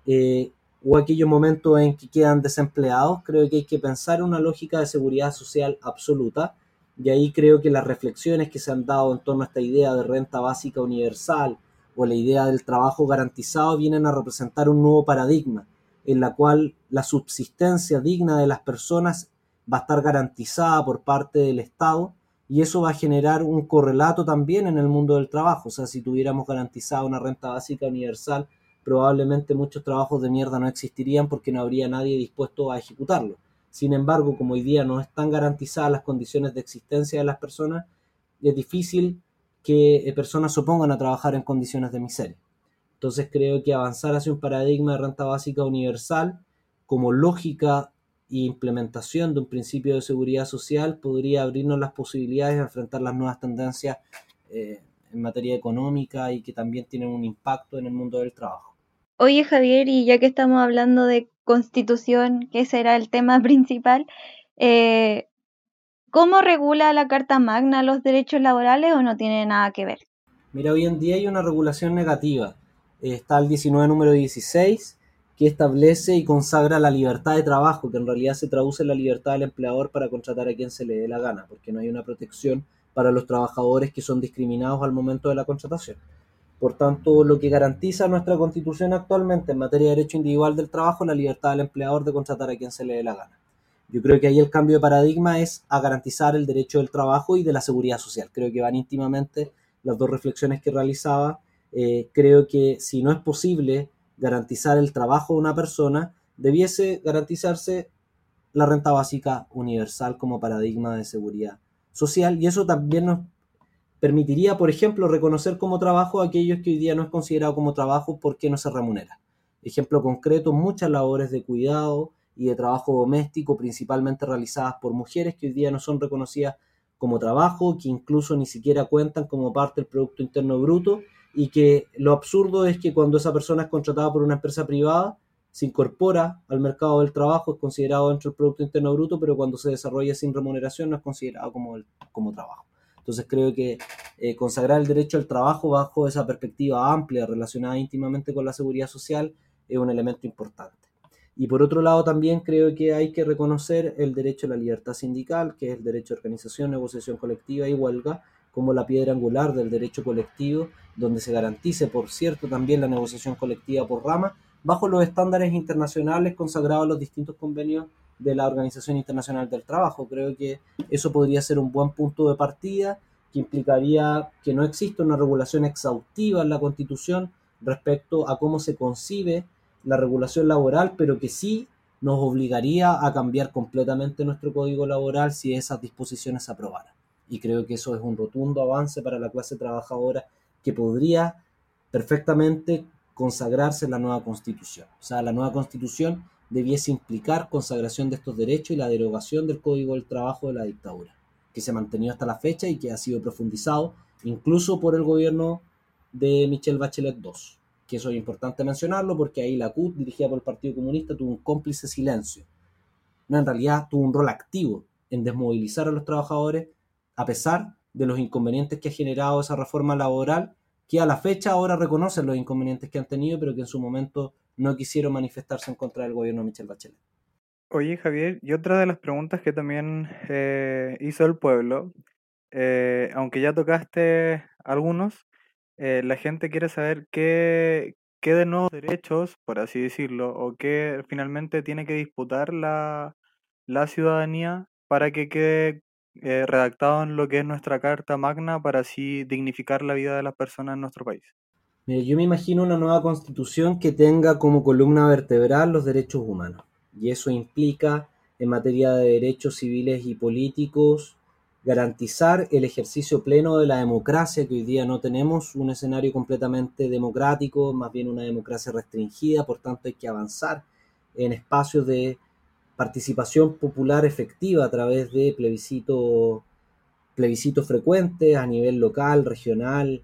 eh, o aquellos momentos en que quedan desempleados, creo que hay que pensar una lógica de seguridad social absoluta, y ahí creo que las reflexiones que se han dado en torno a esta idea de renta básica universal o la idea del trabajo garantizado vienen a representar un nuevo paradigma en la cual la subsistencia digna de las personas va a estar garantizada por parte del Estado y eso va a generar un correlato también en el mundo del trabajo. O sea, si tuviéramos garantizada una renta básica universal, probablemente muchos trabajos de mierda no existirían porque no habría nadie dispuesto a ejecutarlo. Sin embargo, como hoy día no están garantizadas las condiciones de existencia de las personas, es difícil que personas se opongan a trabajar en condiciones de miseria. Entonces creo que avanzar hacia un paradigma de renta básica universal como lógica e implementación de un principio de seguridad social podría abrirnos las posibilidades de enfrentar las nuevas tendencias eh, en materia económica y que también tienen un impacto en el mundo del trabajo. Oye Javier, y ya que estamos hablando de constitución, que será el tema principal, eh, ¿cómo regula la Carta Magna los derechos laborales o no tiene nada que ver? Mira, hoy en día hay una regulación negativa está el 19 número 16, que establece y consagra la libertad de trabajo, que en realidad se traduce en la libertad del empleador para contratar a quien se le dé la gana, porque no hay una protección para los trabajadores que son discriminados al momento de la contratación. Por tanto, lo que garantiza nuestra constitución actualmente en materia de derecho individual del trabajo es la libertad del empleador de contratar a quien se le dé la gana. Yo creo que ahí el cambio de paradigma es a garantizar el derecho del trabajo y de la seguridad social. Creo que van íntimamente las dos reflexiones que realizaba eh, creo que si no es posible garantizar el trabajo de una persona, debiese garantizarse la renta básica universal como paradigma de seguridad social y eso también nos permitiría, por ejemplo, reconocer como trabajo a aquellos que hoy día no es considerado como trabajo porque no se remunera. Ejemplo concreto, muchas labores de cuidado y de trabajo doméstico, principalmente realizadas por mujeres que hoy día no son reconocidas como trabajo, que incluso ni siquiera cuentan como parte del Producto Interno Bruto y que lo absurdo es que cuando esa persona es contratada por una empresa privada, se incorpora al mercado del trabajo, es considerado dentro del Producto Interno Bruto, pero cuando se desarrolla sin remuneración no es considerado como, como trabajo. Entonces creo que eh, consagrar el derecho al trabajo bajo esa perspectiva amplia relacionada íntimamente con la seguridad social es un elemento importante. Y por otro lado también creo que hay que reconocer el derecho a la libertad sindical, que es el derecho a organización, negociación colectiva y huelga, como la piedra angular del derecho colectivo, donde se garantice, por cierto, también la negociación colectiva por rama, bajo los estándares internacionales consagrados en los distintos convenios de la Organización Internacional del Trabajo. Creo que eso podría ser un buen punto de partida que implicaría que no exista una regulación exhaustiva en la Constitución respecto a cómo se concibe la regulación laboral, pero que sí nos obligaría a cambiar completamente nuestro código laboral si esas disposiciones se aprobaran y creo que eso es un rotundo avance para la clase trabajadora que podría perfectamente consagrarse en la nueva constitución. O sea, la nueva constitución debiese implicar consagración de estos derechos y la derogación del Código del Trabajo de la dictadura, que se ha mantenido hasta la fecha y que ha sido profundizado incluso por el gobierno de Michelle Bachelet II. que eso es importante mencionarlo porque ahí la CUT, dirigida por el Partido Comunista, tuvo un cómplice silencio. No, en realidad tuvo un rol activo en desmovilizar a los trabajadores a pesar de los inconvenientes que ha generado esa reforma laboral, que a la fecha ahora reconocen los inconvenientes que han tenido, pero que en su momento no quisieron manifestarse en contra del gobierno de Michelle Bachelet. Oye, Javier, y otra de las preguntas que también eh, hizo el pueblo, eh, aunque ya tocaste algunos, eh, la gente quiere saber qué, qué de nuevos derechos, por así decirlo, o qué finalmente tiene que disputar la, la ciudadanía para que quede redactado en lo que es nuestra Carta Magna para así dignificar la vida de las personas en nuestro país. yo me imagino una nueva constitución que tenga como columna vertebral los derechos humanos y eso implica en materia de derechos civiles y políticos garantizar el ejercicio pleno de la democracia, que hoy día no tenemos un escenario completamente democrático, más bien una democracia restringida, por tanto hay que avanzar en espacios de participación popular efectiva a través de plebiscitos plebiscito frecuentes a nivel local, regional,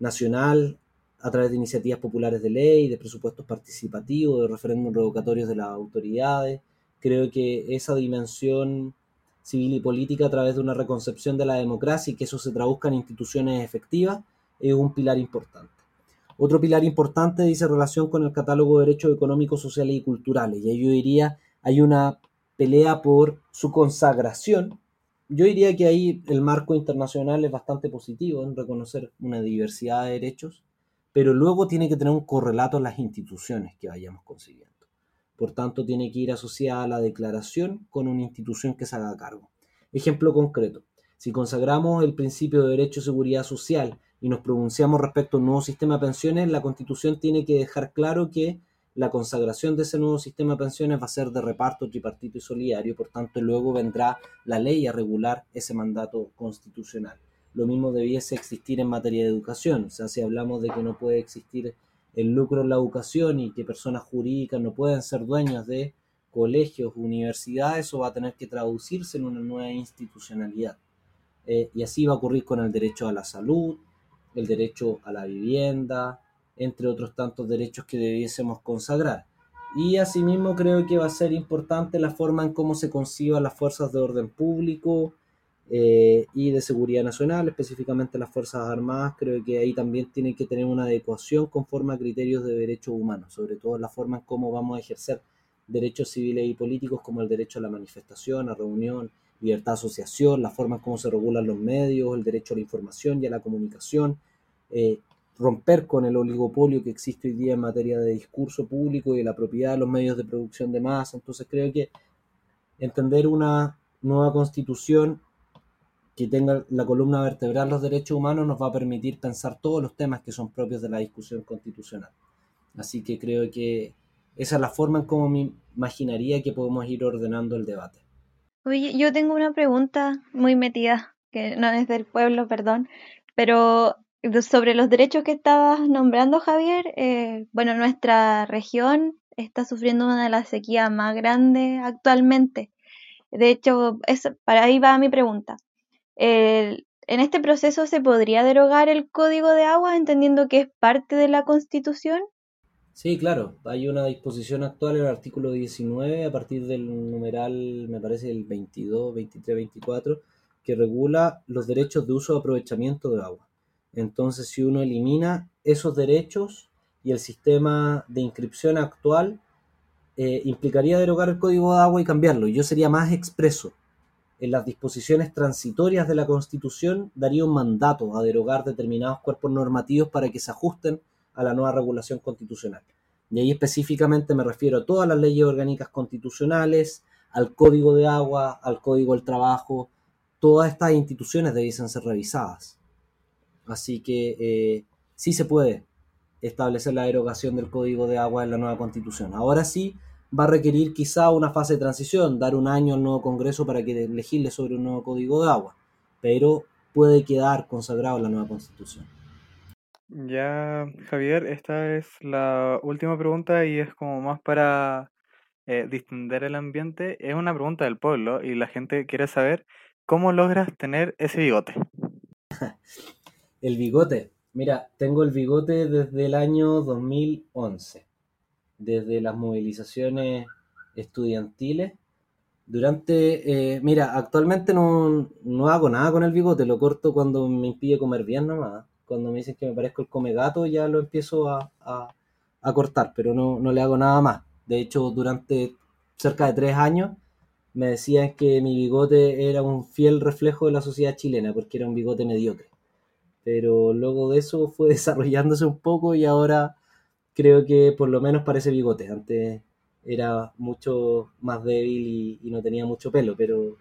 nacional, a través de iniciativas populares de ley, de presupuestos participativos, de referéndums revocatorios de las autoridades. Creo que esa dimensión civil y política a través de una reconcepción de la democracia y que eso se traduzca en instituciones efectivas es un pilar importante. Otro pilar importante dice relación con el catálogo de derechos económicos, sociales y culturales. Y ahí yo diría, hay una pelea por su consagración. Yo diría que ahí el marco internacional es bastante positivo en reconocer una diversidad de derechos pero luego tiene que tener un correlato en las instituciones que vayamos consiguiendo. Por tanto, tiene que ir asociada a la declaración con una institución que se haga cargo. Ejemplo concreto, si consagramos el principio de derecho y seguridad social y nos pronunciamos respecto a un nuevo sistema de pensiones, la Constitución tiene que dejar claro que la consagración de ese nuevo sistema de pensiones va a ser de reparto tripartito y solidario, por tanto luego vendrá la ley a regular ese mandato constitucional lo mismo debiese existir en materia de educación. O sea, si hablamos de que no puede existir el lucro en la educación y que personas jurídicas no pueden ser dueños de colegios, universidades, eso va a tener que traducirse en una nueva institucionalidad. Eh, y así va a ocurrir con el derecho a la salud, el derecho a la vivienda, entre otros tantos derechos que debiésemos consagrar. Y asimismo creo que va a ser importante la forma en cómo se conciban las fuerzas de orden público, eh, y de seguridad nacional, específicamente las Fuerzas Armadas, creo que ahí también tiene que tener una adecuación conforme a criterios de derechos humanos, sobre todo la forma en cómo vamos a ejercer derechos civiles y políticos como el derecho a la manifestación, a reunión, libertad de asociación, la forma en cómo se regulan los medios, el derecho a la información y a la comunicación, eh, romper con el oligopolio que existe hoy día en materia de discurso público y de la propiedad de los medios de producción de masa. Entonces creo que entender una nueva constitución que tenga la columna vertebral los derechos humanos nos va a permitir pensar todos los temas que son propios de la discusión constitucional. Así que creo que esa es la forma en cómo me imaginaría que podemos ir ordenando el debate. Oye, yo tengo una pregunta muy metida, que no es del pueblo, perdón, pero sobre los derechos que estabas nombrando, Javier, eh, bueno, nuestra región está sufriendo una de las sequías más grandes actualmente. De hecho, es, para ahí va mi pregunta en este proceso se podría derogar el código de agua entendiendo que es parte de la constitución. Sí, claro, hay una disposición actual en el artículo 19 a partir del numeral, me parece el 22, 23, 24, que regula los derechos de uso o aprovechamiento de agua. Entonces, si uno elimina esos derechos y el sistema de inscripción actual, eh, implicaría derogar el código de agua y cambiarlo. Yo sería más expreso en las disposiciones transitorias de la Constitución daría un mandato a derogar determinados cuerpos normativos para que se ajusten a la nueva regulación constitucional. Y ahí específicamente me refiero a todas las leyes orgánicas constitucionales, al Código de Agua, al Código del Trabajo, todas estas instituciones debiesen ser revisadas. Así que eh, sí se puede establecer la derogación del Código de Agua en la nueva Constitución. Ahora sí, va a requerir quizá una fase de transición, dar un año al nuevo Congreso para que legisle sobre un nuevo código de agua, pero puede quedar consagrado en la nueva Constitución. Ya, Javier, esta es la última pregunta y es como más para eh, distender el ambiente. Es una pregunta del pueblo y la gente quiere saber cómo logras tener ese bigote. el bigote. Mira, tengo el bigote desde el año 2011, desde las movilizaciones estudiantiles. Durante, eh, mira, actualmente no, no, hago nada con el bigote, lo corto cuando me impide comer bien nomás. Cuando me dicen que me parezco el come gato, ya lo empiezo a, a, a cortar, pero no, no le hago nada más. De hecho, durante cerca de tres años me decían que mi bigote era un fiel reflejo de la sociedad chilena, porque era un bigote mediocre. Pero luego de eso fue desarrollándose un poco y ahora creo que por lo menos parece bigote. Antes era mucho más débil y, y no tenía mucho pelo, pero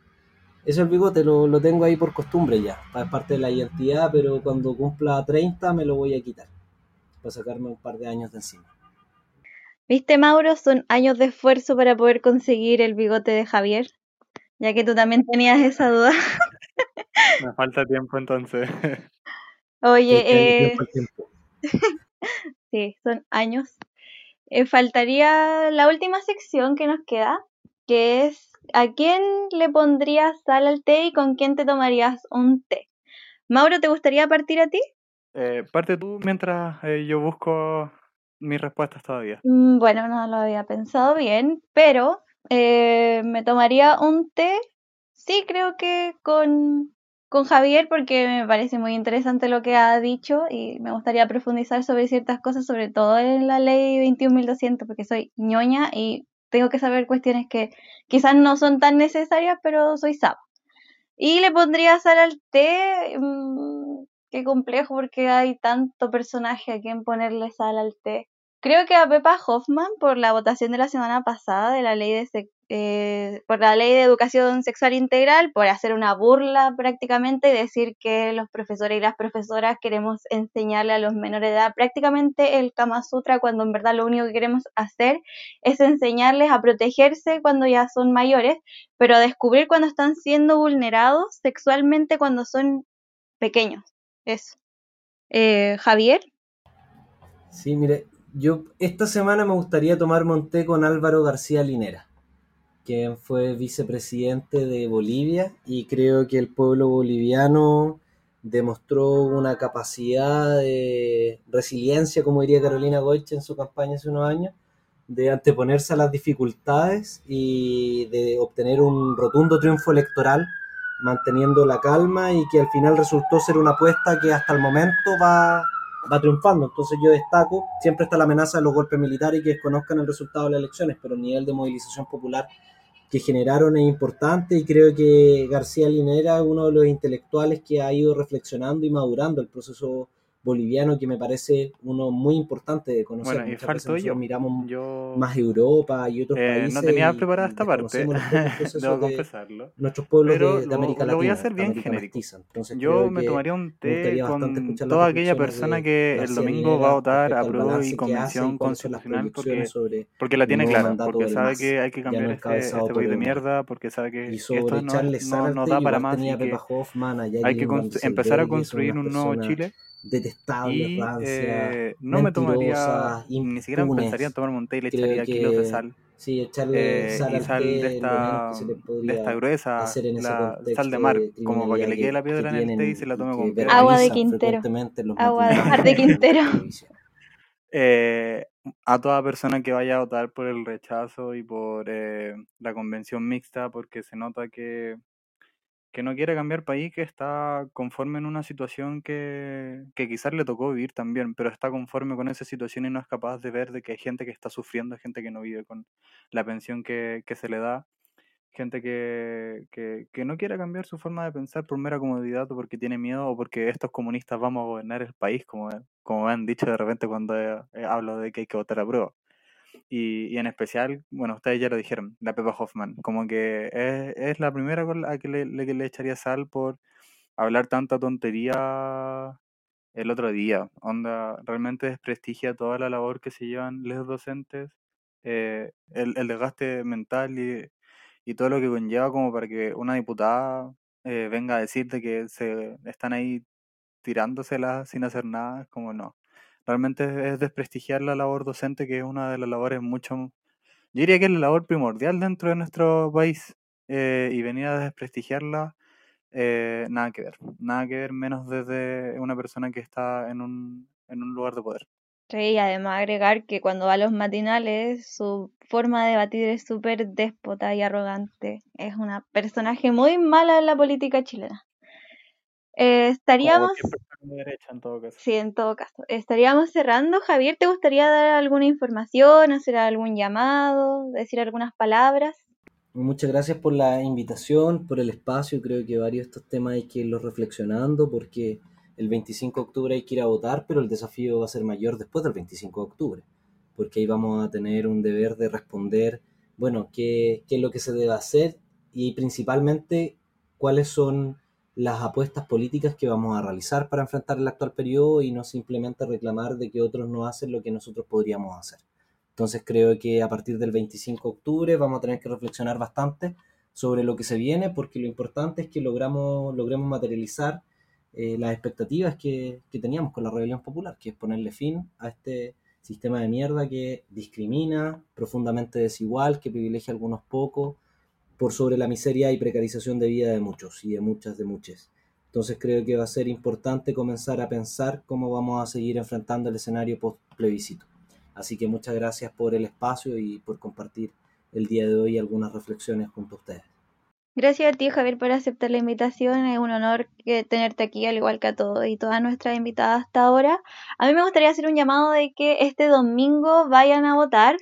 eso el bigote lo, lo, tengo ahí por costumbre ya, es parte de la identidad, pero cuando cumpla 30 me lo voy a quitar, para sacarme un par de años de encima. ¿Viste, Mauro? Son años de esfuerzo para poder conseguir el bigote de Javier, ya que tú también tenías esa duda. Me falta tiempo entonces. Oye, eh... sí, son años. Eh, faltaría la última sección que nos queda, que es ¿a quién le pondrías sal al té y con quién te tomarías un té? Mauro, ¿te gustaría partir a ti? Eh, parte tú mientras eh, yo busco mis respuestas todavía. Mm, Bueno, no lo había pensado bien, pero eh, me tomaría un té, sí, creo que con, con Javier, porque me parece muy interesante lo que ha dicho y me gustaría profundizar sobre ciertas cosas, sobre todo en la ley 21.200, porque soy ñoña y tengo que saber cuestiones que quizás no son tan necesarias, pero soy saba. Y le pondría sal al té, mmm, qué complejo porque hay tanto personaje a quien ponerle sal al té. Creo que a Pepa Hoffman, por la votación de la semana pasada de la ley de eh, por la ley de educación sexual integral, por hacer una burla prácticamente y decir que los profesores y las profesoras queremos enseñarle a los menores de edad prácticamente el Kama Sutra cuando en verdad lo único que queremos hacer es enseñarles a protegerse cuando ya son mayores, pero a descubrir cuando están siendo vulnerados sexualmente cuando son pequeños. Eso. Eh, Javier. Sí, mire, yo esta semana me gustaría tomar monté con Álvaro García Linera, quien fue vicepresidente de Bolivia y creo que el pueblo boliviano demostró una capacidad de resiliencia, como diría Carolina Goich en su campaña hace unos años, de anteponerse a las dificultades y de obtener un rotundo triunfo electoral manteniendo la calma y que al final resultó ser una apuesta que hasta el momento va, va triunfando. Entonces yo destaco, siempre está la amenaza de los golpes militares y que desconozcan el resultado de las elecciones, pero el nivel de movilización popular que generaron es importante y creo que García Linera es uno de los intelectuales que ha ido reflexionando y madurando el proceso boliviano que me parece uno muy importante de conocer. Bueno, y falto yo. miramos Yo más Europa y otros eh, países. no tenía y- preparada y esta parte, debo de confesarlo. nuestros pueblos Pero de, de lo- América lo voy a Latina, hacer bien América genérico. Entonces Yo me tomaría un té con toda aquella persona que el domingo va a votar al apruebo y convención constitucional porque, sobre porque la tiene clara, porque sabe que hay que cambiar este, este país de mierda, porque sabe que, esto no, no, da para más y a que a hay que empezar a construir un nuevo Chile detestables, y rancias, eh, no me tomaría, ni siquiera pensaría en tomarme un té y le Creo echaría kilos de sal. sí, echarle eh, sal y al sal de té esta, que se le de esta podría gruesa, hacer en ese la sal de mar, de como para que le quede que, la que piedra en el té y se la tome con piedra. Agua de Quintero. Agua de Mar de Quintero. Eh, a toda persona que vaya a votar por el rechazo y por eh, la convención mixta, porque se nota que, que no quiere cambiar país, que está conforme en una situación que, que quizás le tocó vivir también, pero está conforme con esa situación y no es capaz de ver de que hay gente que está sufriendo, gente que no vive con la pensión que, que se le da, gente que, que, que no quiere cambiar su forma de pensar por mera comodidad o porque tiene miedo o porque estos comunistas vamos a gobernar el país, como, como han dicho de repente cuando eh, hablo de que hay que votar a prueba. Y, y en especial, bueno, ustedes ya lo dijeron, la Pepa Hoffman, como que es, es la primera la que le, le- que le echaría sal por hablar tanta tontería el otro día. Onda, realmente desprestigia toda la labor que se llevan los docentes, eh, el, el desgaste mental y, y todo lo que conlleva como para que una diputada eh, venga a decirte que se están ahí tirándosela sin hacer nada, es como no. Realmente es, es desprestigiar la labor docente, que es una de las labores mucho, yo diría que es la labor primordial dentro de nuestro país, eh, y venir a desprestigiarla eh, nada que ver. Nada que ver menos desde una persona que está en un, en un lugar de poder. Sí, y además agregar que cuando va a los matinales, su forma de debatir es súper déspota y arrogante. Es una personaje muy mala en la política chilena. Eh, estaríamos... De derecha, en todo caso. Sí, en todo caso. Estaríamos cerrando. Javier, ¿te gustaría dar alguna información, hacer algún llamado, decir algunas palabras? Muchas gracias por la invitación, por el espacio. Creo que varios de estos temas hay que irlos reflexionando porque el 25 de octubre hay que ir a votar, pero el desafío va a ser mayor después del 25 de octubre, porque ahí vamos a tener un deber de responder, bueno, qué, qué es lo que se debe hacer y principalmente cuáles son las apuestas políticas que vamos a realizar para enfrentar el actual periodo y no simplemente reclamar de que otros no hacen lo que nosotros podríamos hacer. Entonces creo que a partir del 25 de octubre vamos a tener que reflexionar bastante sobre lo que se viene porque lo importante es que logramos, logremos materializar eh, las expectativas que, que teníamos con la rebelión popular, que es ponerle fin a este sistema de mierda que discrimina, profundamente desigual, que privilegia a algunos pocos, por sobre la miseria y precarización de vida de muchos y de muchas de muchas. Entonces creo que va a ser importante comenzar a pensar cómo vamos a seguir enfrentando el escenario post plebiscito. Así que muchas gracias por el espacio y por compartir el día de hoy algunas reflexiones junto a ustedes. Gracias a ti, Javier, por aceptar la invitación. Es un honor tenerte aquí, al igual que a todos y todas nuestras invitadas hasta ahora. A mí me gustaría hacer un llamado de que este domingo vayan a votar.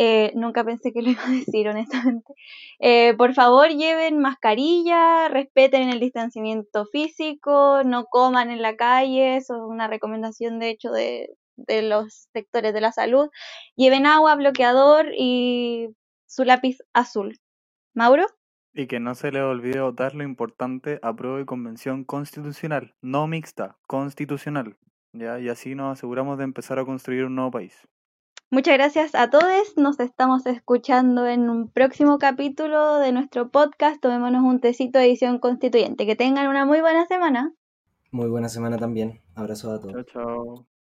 Eh, nunca pensé que lo iba a decir, honestamente. Eh, por favor, lleven mascarilla, respeten el distanciamiento físico, no coman en la calle, eso es una recomendación de hecho de, de los sectores de la salud. Lleven agua, bloqueador y su lápiz azul. Mauro. Y que no se le olvide votar lo importante, apruebo y convención constitucional, no mixta, constitucional. ¿ya? Y así nos aseguramos de empezar a construir un nuevo país. Muchas gracias a todos. Nos estamos escuchando en un próximo capítulo de nuestro podcast. Tomémonos un tecito de edición constituyente. Que tengan una muy buena semana. Muy buena semana también. Abrazo a todos. Chao, chao.